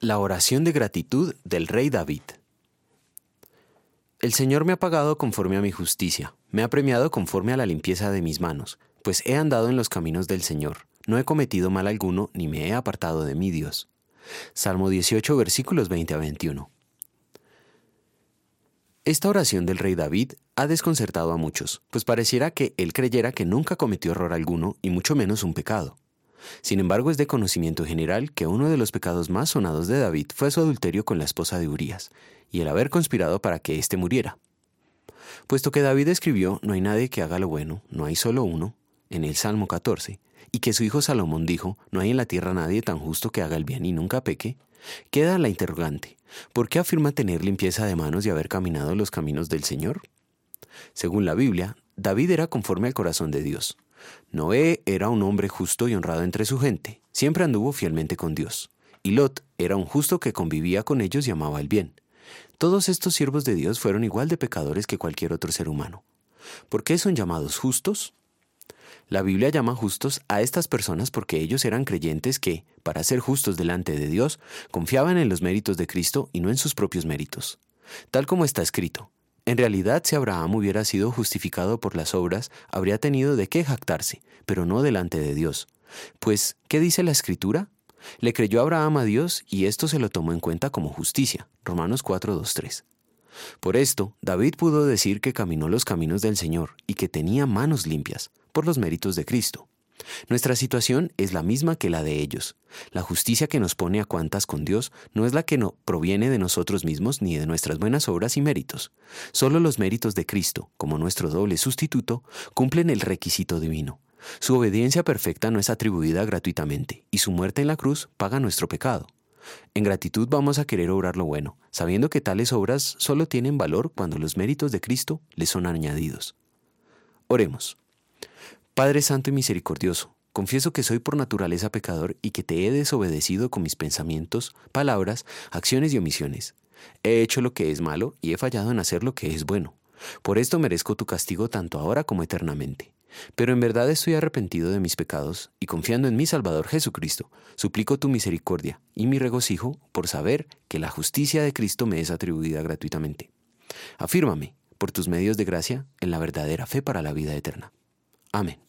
La oración de gratitud del rey David. El Señor me ha pagado conforme a mi justicia, me ha premiado conforme a la limpieza de mis manos, pues he andado en los caminos del Señor, no he cometido mal alguno, ni me he apartado de mi Dios. Salmo 18, versículos 20 a 21. Esta oración del rey David ha desconcertado a muchos, pues pareciera que él creyera que nunca cometió error alguno y mucho menos un pecado. Sin embargo, es de conocimiento general que uno de los pecados más sonados de David fue su adulterio con la esposa de Urías, y el haber conspirado para que éste muriera. Puesto que David escribió, no hay nadie que haga lo bueno, no hay solo uno, en el Salmo 14, y que su hijo Salomón dijo, no hay en la tierra nadie tan justo que haga el bien y nunca peque, queda la interrogante, ¿por qué afirma tener limpieza de manos y haber caminado los caminos del Señor? Según la Biblia, David era conforme al corazón de Dios. Noé era un hombre justo y honrado entre su gente, siempre anduvo fielmente con Dios. Y Lot era un justo que convivía con ellos y amaba el bien. Todos estos siervos de Dios fueron igual de pecadores que cualquier otro ser humano. ¿Por qué son llamados justos? La Biblia llama justos a estas personas porque ellos eran creyentes que, para ser justos delante de Dios, confiaban en los méritos de Cristo y no en sus propios méritos. Tal como está escrito, en realidad, si Abraham hubiera sido justificado por las obras, habría tenido de qué jactarse, pero no delante de Dios. Pues, ¿qué dice la Escritura? Le creyó Abraham a Dios y esto se lo tomó en cuenta como justicia. Romanos 4, 3. Por esto, David pudo decir que caminó los caminos del Señor y que tenía manos limpias, por los méritos de Cristo. Nuestra situación es la misma que la de ellos. La justicia que nos pone a cuantas con Dios no es la que no proviene de nosotros mismos ni de nuestras buenas obras y méritos. Solo los méritos de Cristo, como nuestro doble sustituto, cumplen el requisito divino. Su obediencia perfecta no es atribuida gratuitamente, y su muerte en la cruz paga nuestro pecado. En gratitud vamos a querer obrar lo bueno, sabiendo que tales obras solo tienen valor cuando los méritos de Cristo les son añadidos. Oremos. Padre Santo y Misericordioso, confieso que soy por naturaleza pecador y que te he desobedecido con mis pensamientos, palabras, acciones y omisiones. He hecho lo que es malo y he fallado en hacer lo que es bueno. Por esto merezco tu castigo tanto ahora como eternamente. Pero en verdad estoy arrepentido de mis pecados y confiando en mi Salvador Jesucristo, suplico tu misericordia y mi regocijo por saber que la justicia de Cristo me es atribuida gratuitamente. Afírmame, por tus medios de gracia, en la verdadera fe para la vida eterna. Amén.